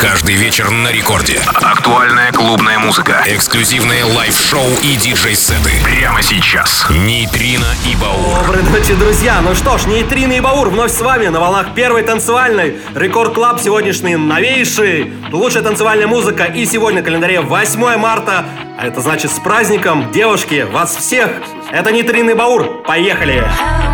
Каждый вечер на рекорде. Актуальная клубная музыка. Эксклюзивные лайв-шоу и диджей-сеты. Прямо сейчас. Нейтрино и Баур. Доброй ночи, друзья! Ну что ж, Нейтрино и Баур вновь с вами на волнах первой танцевальной. Рекорд Клаб сегодняшний новейший. Лучшая танцевальная музыка. И сегодня на календаре 8 марта. А это значит с праздником, девушки, вас всех. Это Нейтрино и Баур. Поехали! Поехали!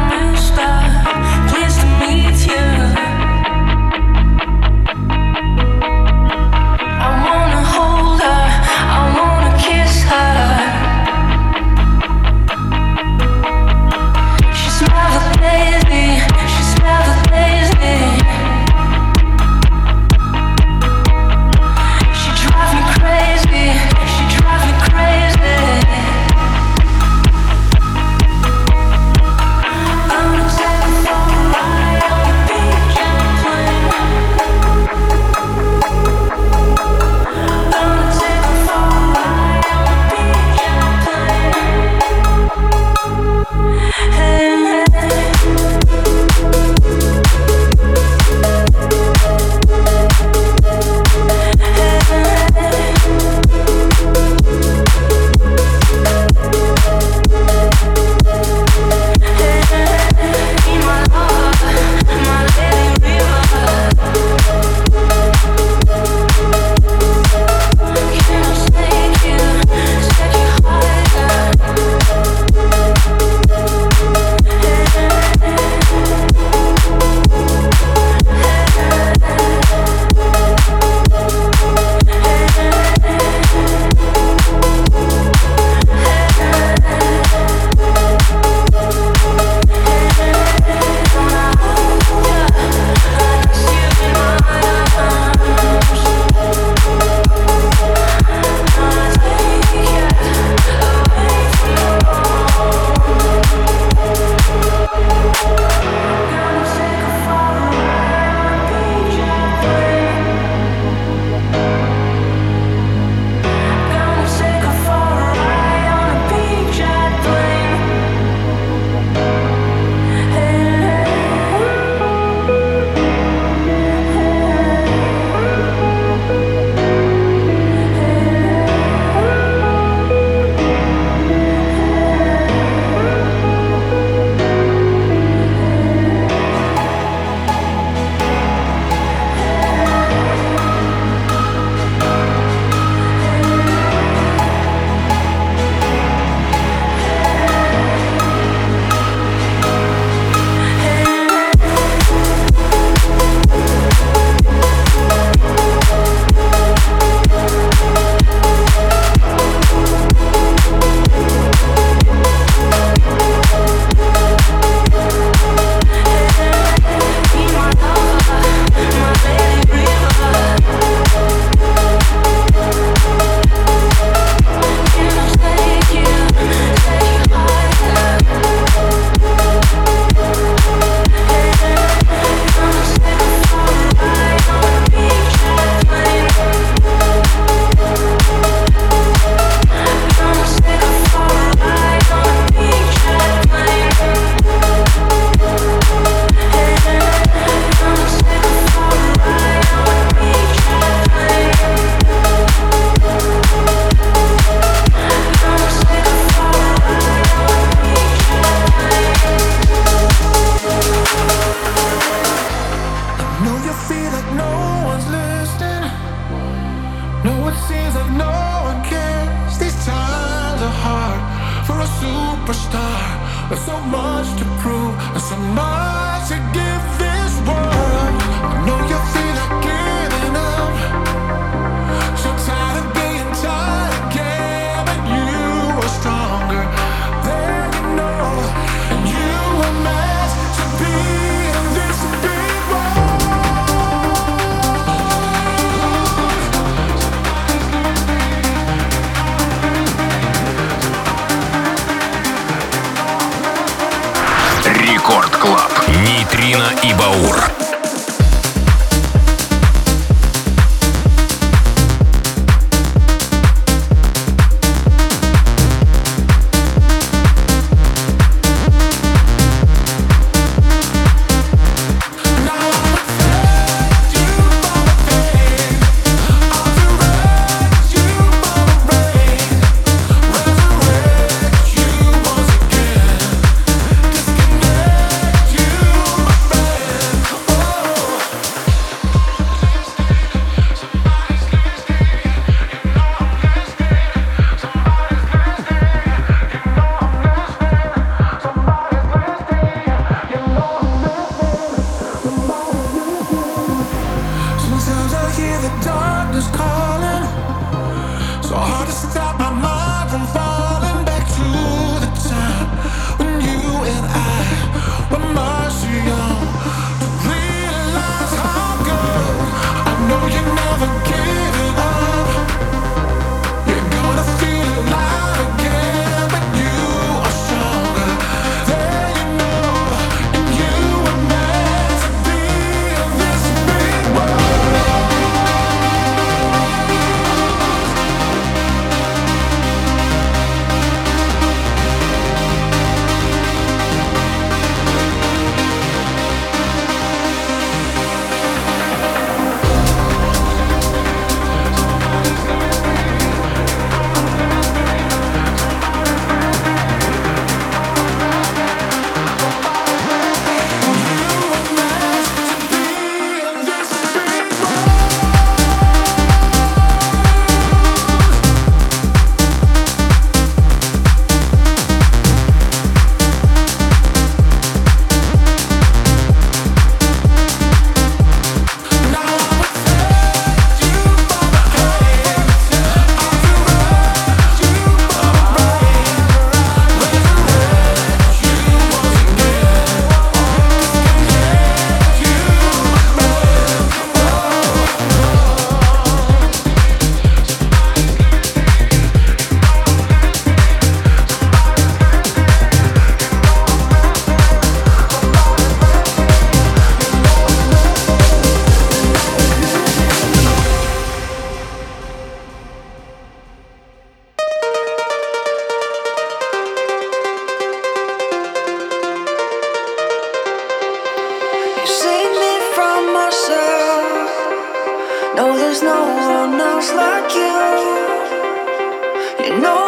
No, there's no one else like you. You know.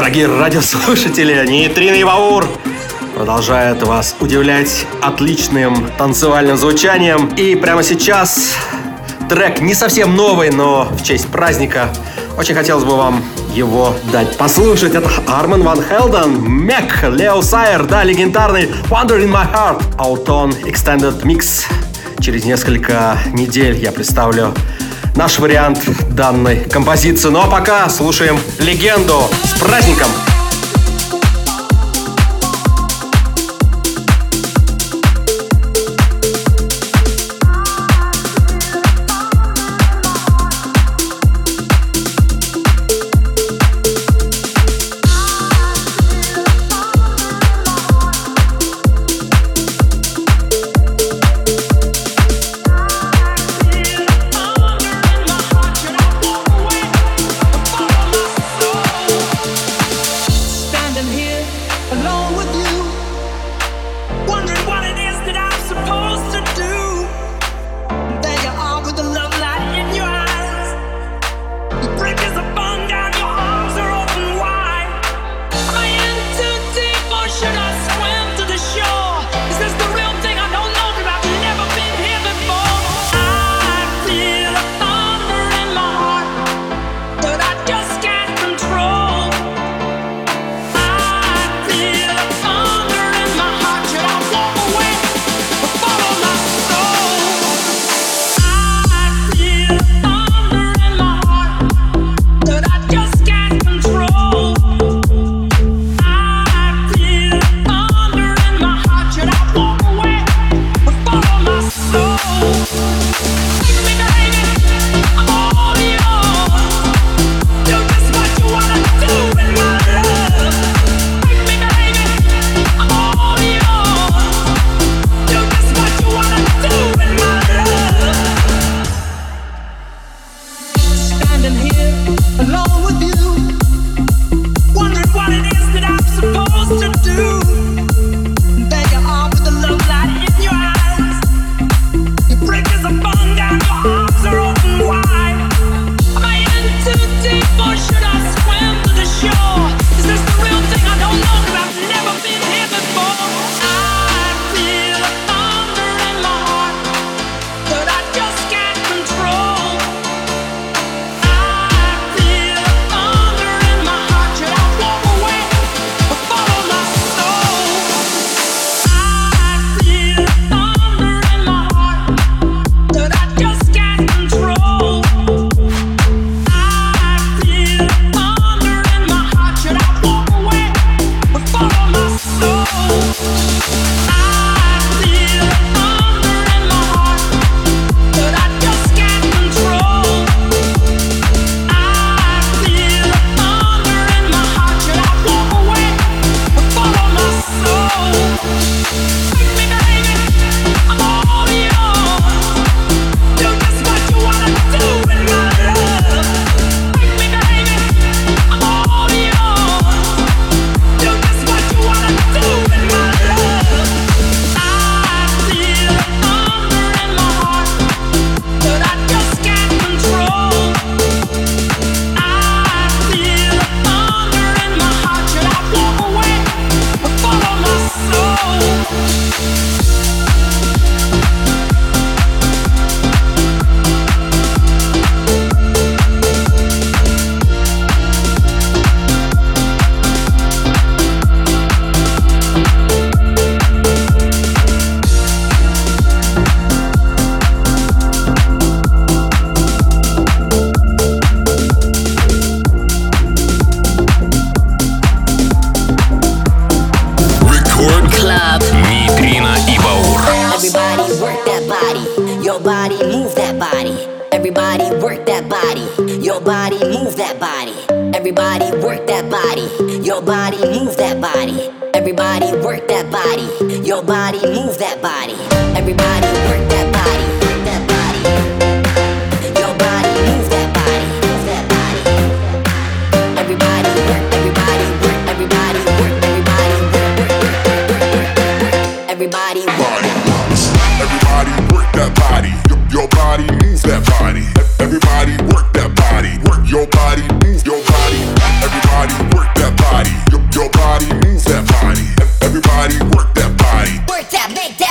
Дорогие радиослушатели, Нейтрин и Баур продолжают вас удивлять отличным танцевальным звучанием. И прямо сейчас трек не совсем новый, но в честь праздника очень хотелось бы вам его дать послушать. Это Арман Ван Хелден, Мек, Лео Сайер, да, легендарный Wonder in My Heart, Auton Extended Mix. Через несколько недель я представлю наш вариант данной композиции. Ну а пока слушаем легенду праздником! everybody body. Everybody work that body. Your, your body move that body. Everybody work that body. Work your body, move your body. Everybody work that body. Your, your body move that body. Everybody work that body. Work that, make that.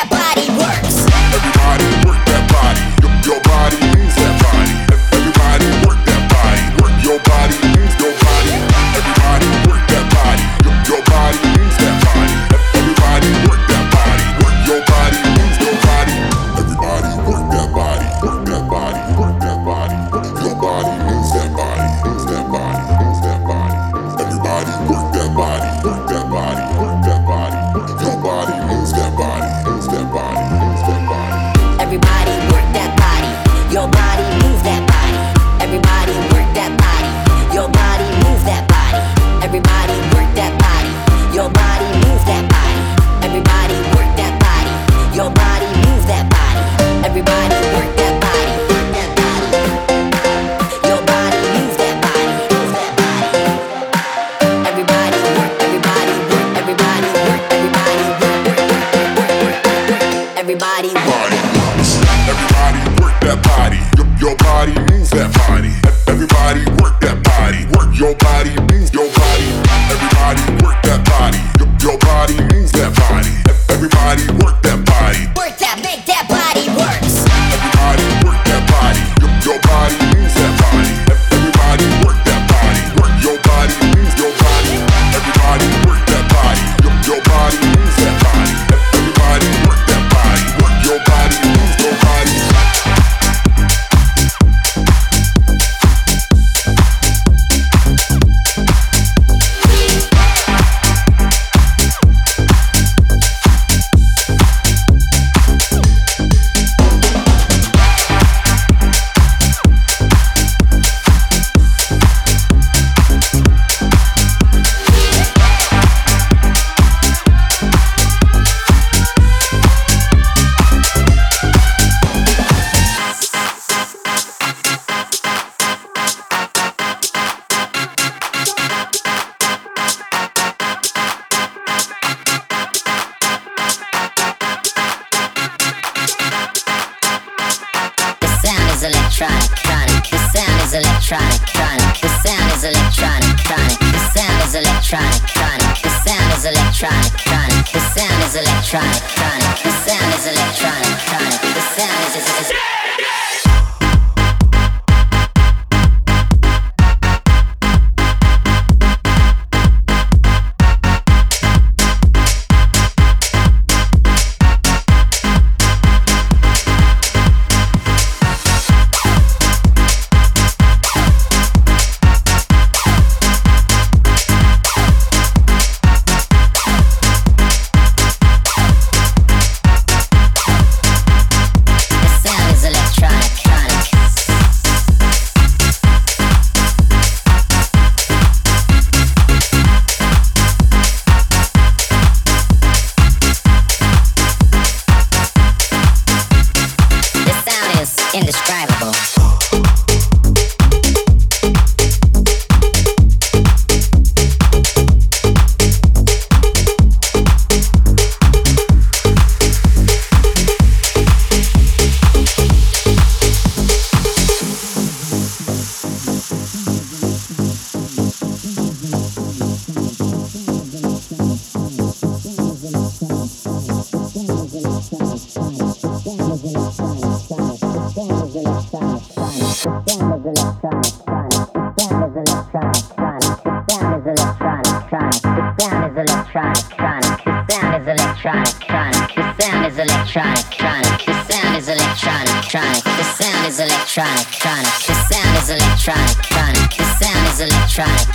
track.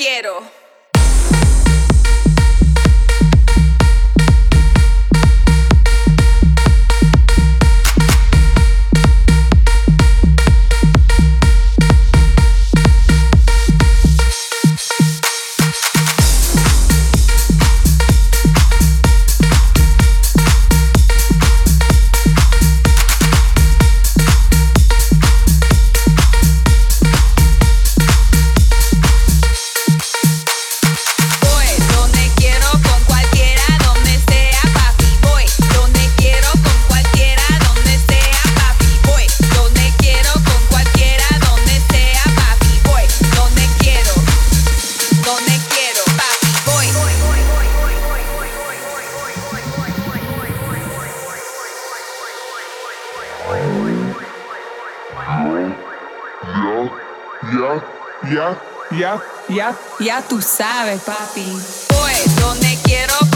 quiero. Yeah. Ya, ya tú sabes, papi. Voy donde quiero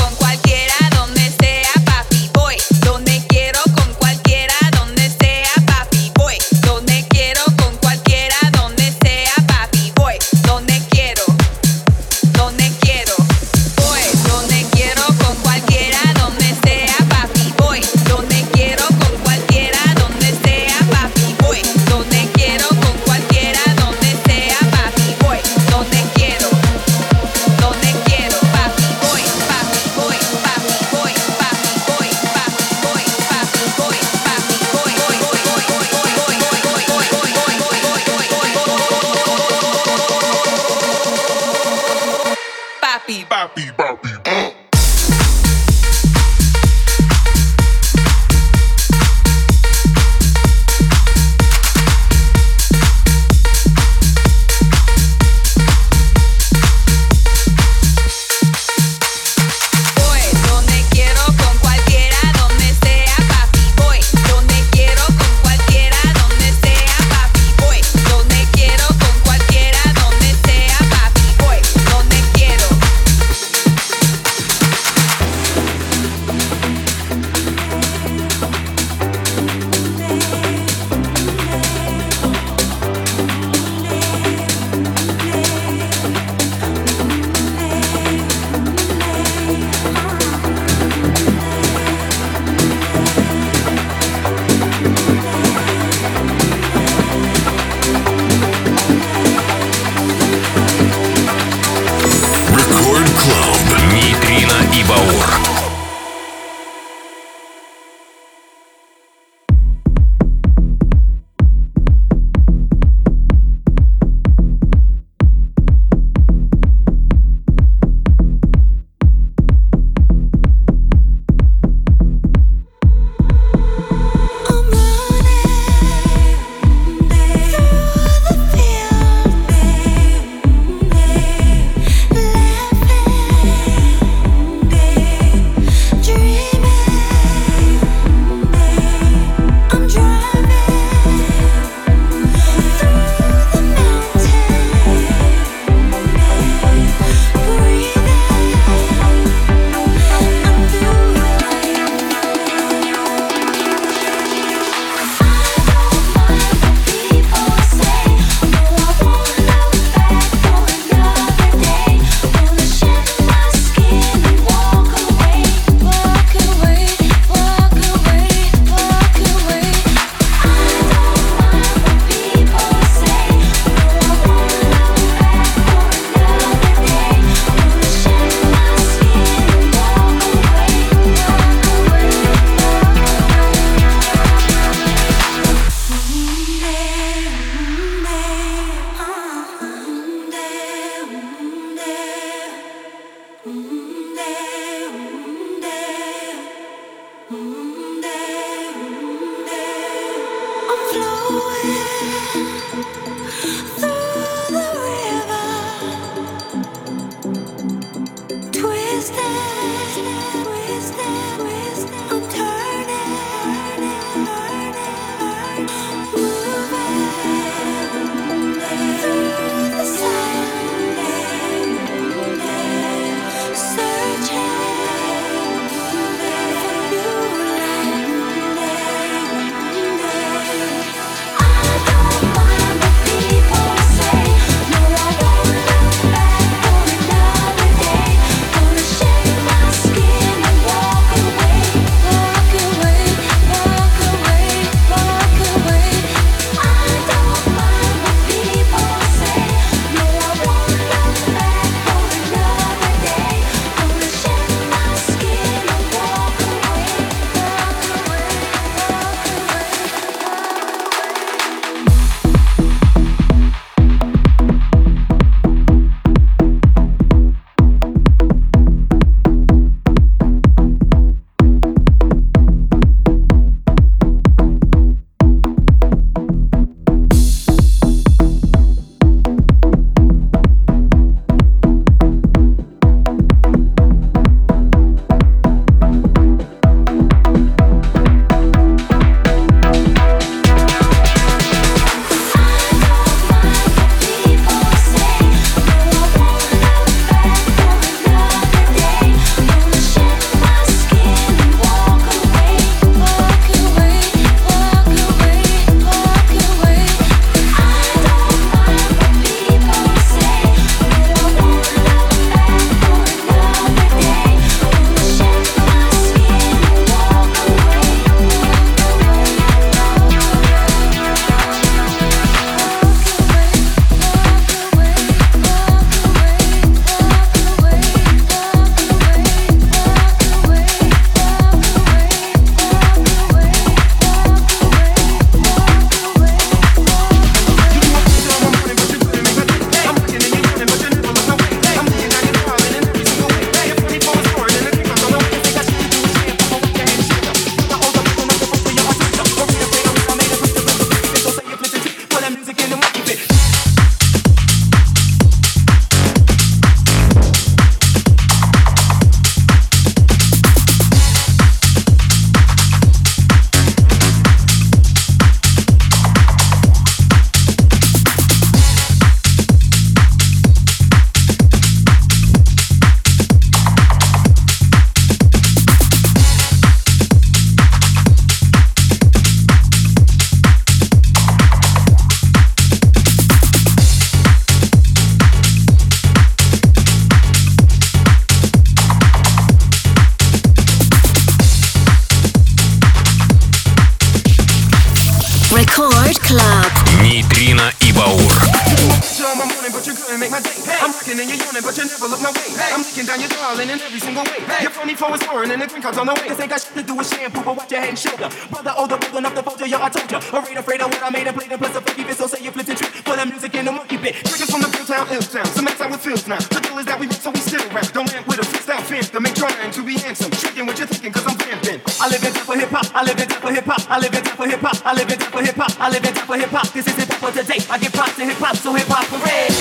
coming, but you never look my way. Hey. I'm looking down your darling in every single way. Hey. Your phony flow is foreign and the green card's on the way. This ain't got shit to do with shampoo, but watch your head and shoulder. Brother, oh, older, bold enough to fold you, yo, I told ya. Afraid, afraid of what I made and played and plus a funky bit, so say you're flipping tripped. Put that music in the monkey bit. Triggers from the real town, ill town. So mix out it feels now. The deal is that we rip, so we still rap. Don't land with a fist out fence to make trying to be handsome. Tricking what you're thinking, cause I'm vamping. I live in time for hip hop, I live in time for hip hop, I live in time for hip hop, I live in time for hip hop, I live in time for hip hop. This is hip for today. I get props to hip hop, so hip hop parade.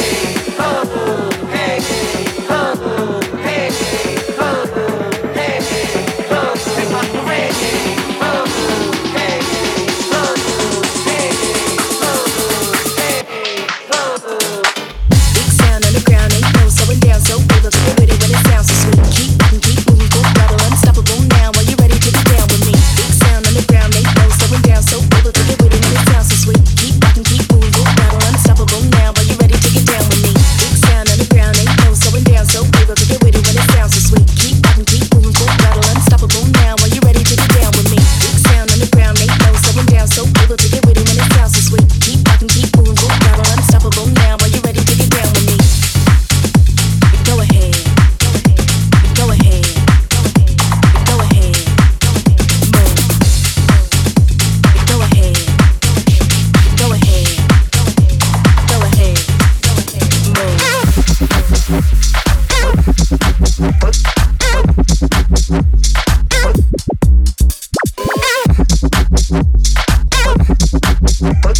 Oh. Oh. Bye.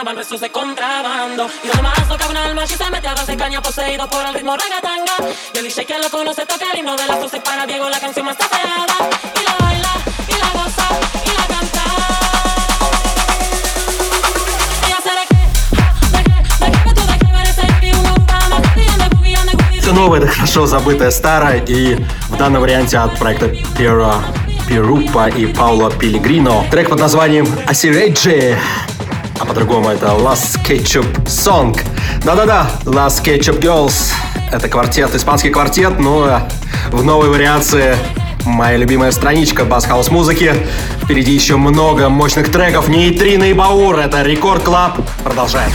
carnaval, besos de contrabando. Y además toca un alma, si se mete a darse caña, poseído por el ritmo ragatanga. Y el DJ que lo conoce toca el himno de las 12 para Diego, la canción más tapeada. Y la baila, y la goza, y la canta. все новое, это хорошо забытое старое, и в данном варианте от проекта Пера Перупа и Пауло Пилигрино трек под названием «Асиреджи» по-другому это Last Ketchup Song. Да-да-да, Last Ketchup Girls. Это квартет, испанский квартет, но э, в новой вариации моя любимая страничка бас-хаус музыки. Впереди еще много мощных треков. Нейтрино и Баур. Это Рекорд Клаб. Продолжаем.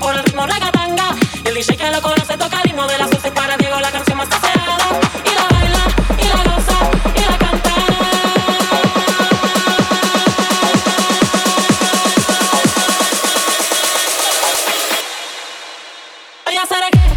Por el ritmo reggae pasar.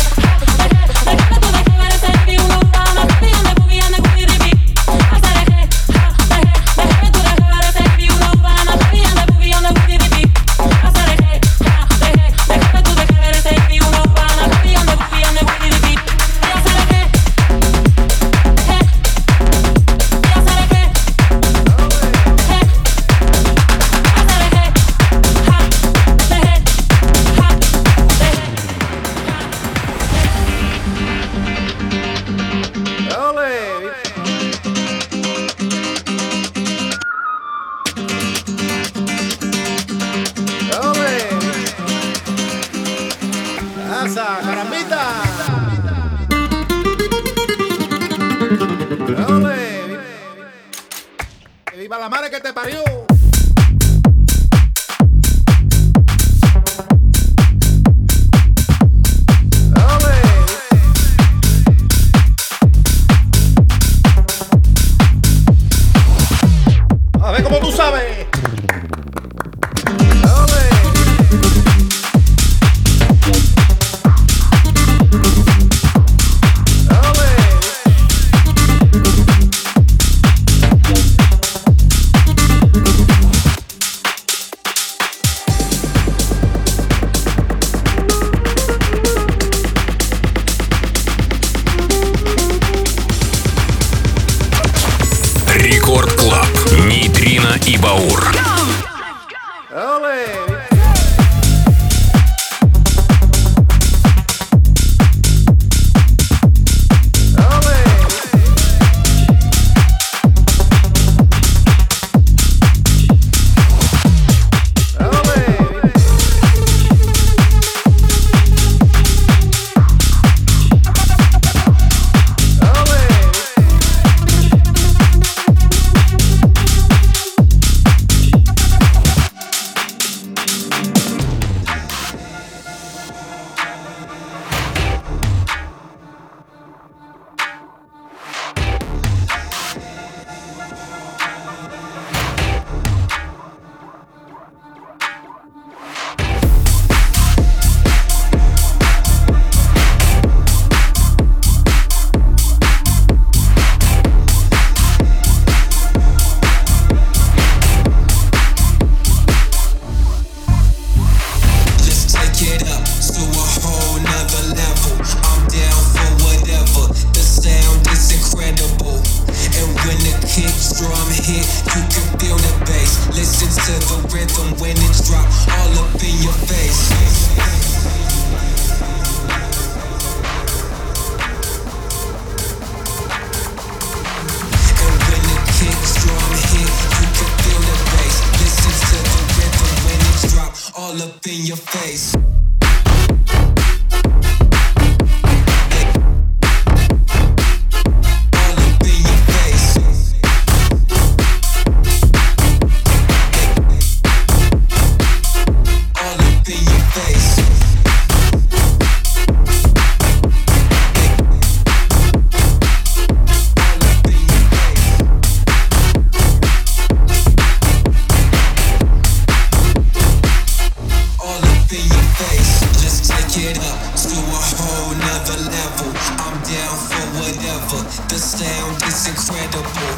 The sound is incredible.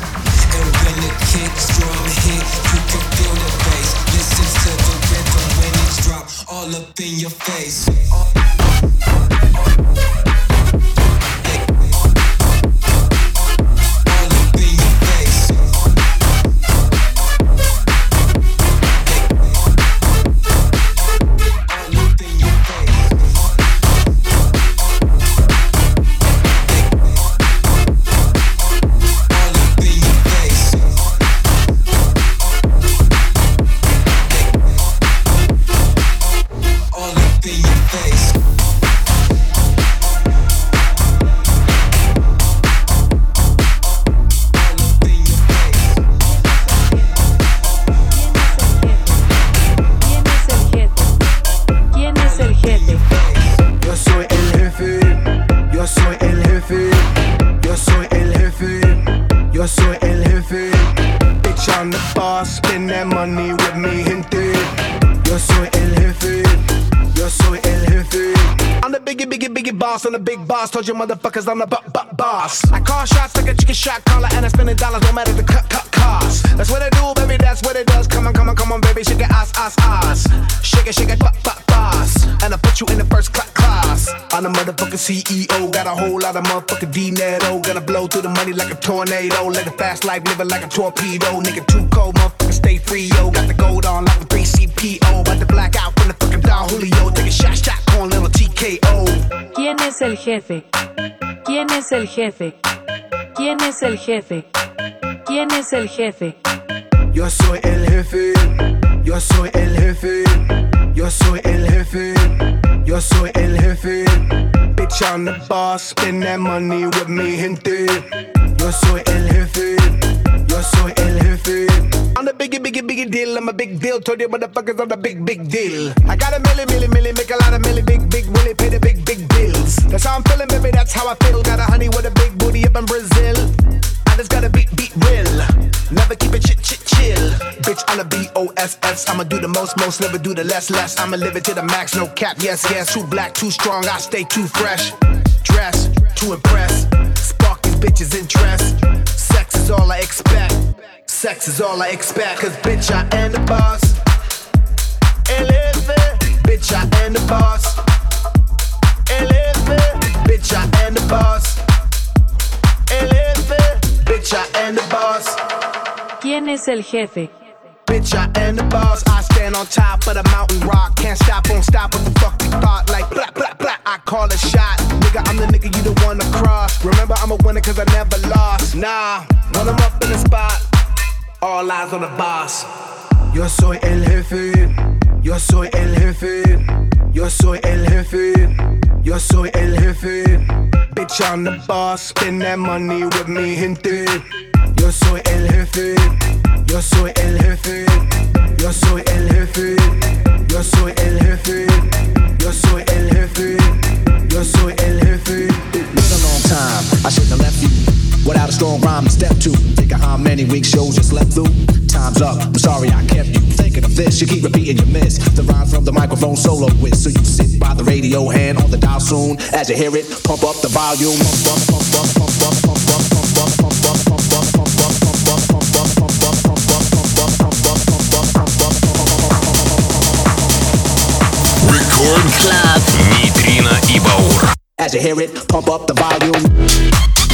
And when the kicks drum hit, you can feel the bass. Listen to the rhythm when it's drop all up in your face. All Told motherfuckers I'm the bu- bu- boss. I call shots like a chicken shot caller, and I spend the dollars no matter the cut, cut cost. That's what I do, baby, that's what it does. Come on, come on, come on, baby, shake it, ass, ass, ass. Shake it, shake it, butt, butt, boss. And I put you in the first cla- class. I'm the motherfucking CEO, got a whole lot of motherfucking dinero. Gonna blow through the money like a tornado. Let a fast life, living like a torpedo. Nigga, too cold, motherfucker, stay free, yo. Got the gold on like a 3CPO. About to black out from the fucking Don Julio. Take a shot, shot, corn, little TKO. ¿Quién es el jefe? ¿Quién es el jefe? ¿Quién es el jefe? ¿Quién es el jefe? Yo soy el jefe, yo soy el jefe, yo soy el jefe, yo soy el jefe. Bitch, I'm the boss, spend that money with me, gente. Yo soy el jefe, yo soy el jefe. I'm the biggie, biggie, biggie deal. I'm a big deal. Told you motherfuckers I'm the big, big deal. I got a milli, milli, milli, make a lot of milli, big, big, willy, pay the big, big bills. That's how I'm feeling, baby. That's how I feel. Got a honey with a big booty up in Brazil. I just gotta beat, beat real. Never keep it chit, chit, chill. Bitch, I'm a B-O-S-S. I'ma do the most, most, never do the less, less. I'ma live it to the max, no cap, yes, yes. Too black, too strong, I stay too fresh. Dress, to impress. Spark these bitches' interest. Is all I expect. Sex is all I expect. Cause bitch, I am the boss. Eleve, bitch, I am the boss. Eleve, bitch, I am the boss. Eleve, bitch, I am the boss. ¿Quién es el jefe? Bitch, I am the boss. I stand on top of the mountain rock. Can't stop, won't stop. What the fuck you thought? Like, blah, blah, blah. I call a shot. Nigga, I'm the nigga you one to cross. Remember, I'm a winner cause I never lost. Nah, when I'm up in the spot, all eyes on the boss. Yo soy el jefe. Yo soy el jefe. Yo soy el jefe. Yo soy el jefe. Bitch, I'm the boss. Spend that money with me, gente. Yo soy el jefe. Yo soy el jefe. Yo soy el jefe. Yo soy el jefe. Yo soy el jefe. Yo soy el jefe Been a long time, I shouldn't have left you without a strong rhyme to step to. Think of how many weeks shows you slept through. Time's up, I'm sorry I kept you thinking of this. You keep repeating your miss. The rhyme from the microphone solo with. So you sit by the radio, hand on the dial soon. As you hear it, pump up the volume. Pump up, pump up, pump up, pump up, pump up, pump up, pump up, pump up, pump up, pump up, pump up, pump up, pump up, pump up, pump up, pump up. Рекорд Клаб. Нейтрино и Баур. as you hear it, pump up the volume.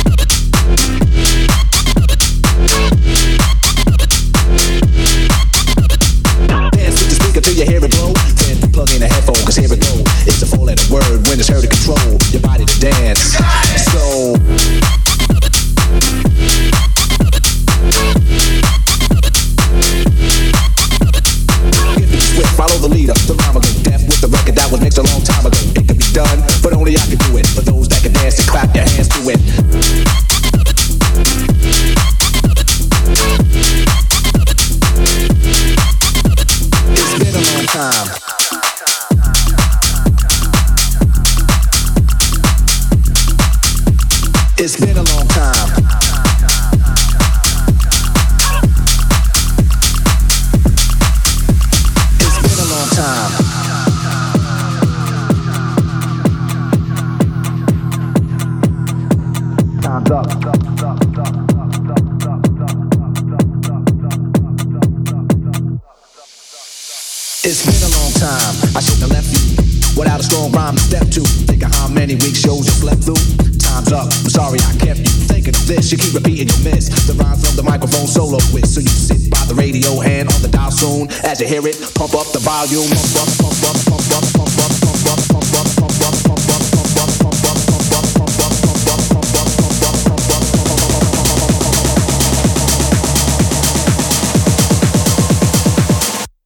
Pump up the volume. Pump pump pump pump pump pump pump pump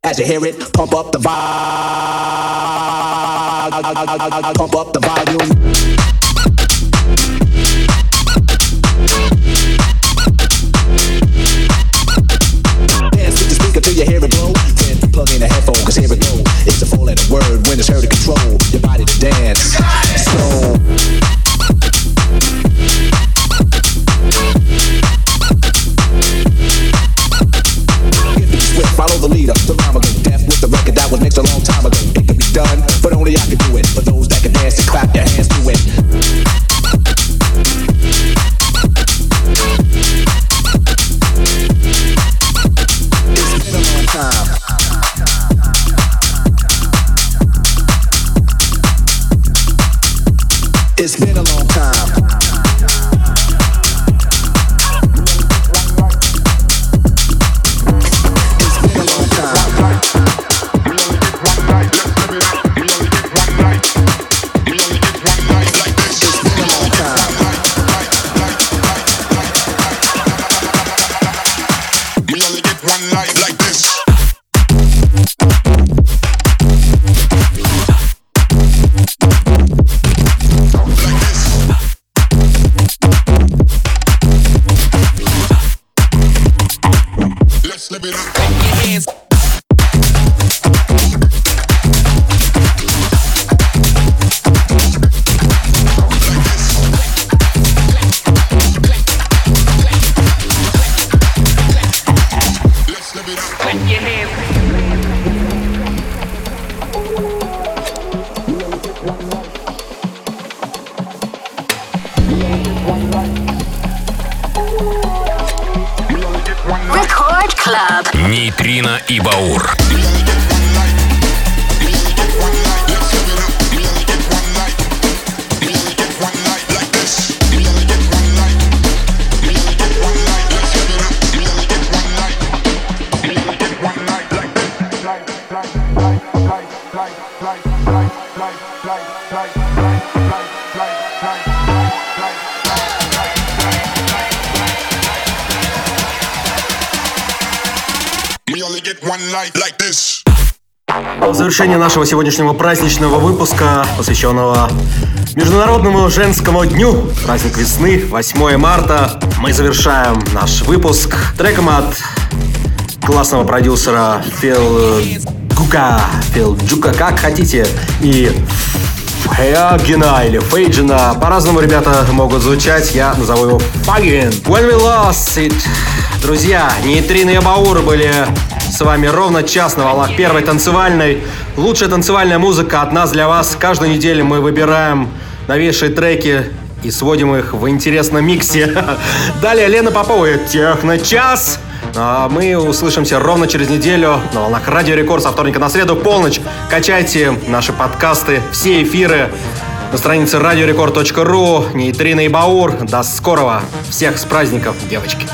As you hear it, pump up the volume. Pump up the volume. Нейтрино и Баур. В завершение нашего сегодняшнего праздничного выпуска, посвященного Международному женскому дню, праздник весны, 8 марта, мы завершаем наш выпуск треком от классного продюсера Фил Гука, Фил Джука, как хотите, и Фейгина или Фейджина. По-разному ребята могут звучать, я назову его Фагин. When we lost it. Друзья, Нейтрины и Баур были с вами ровно час на волнах первой танцевальной. Лучшая танцевальная музыка от нас для вас. Каждую неделю мы выбираем новейшие треки и сводим их в интересном миксе. Далее Лена Попова и Техно-час. А мы услышимся ровно через неделю на волнах Радио Рекорд со вторника на среду полночь. Качайте наши подкасты, все эфиры на странице radiorecord.ru. Нейтрина и Баур. До скорого. Всех с праздником, девочки.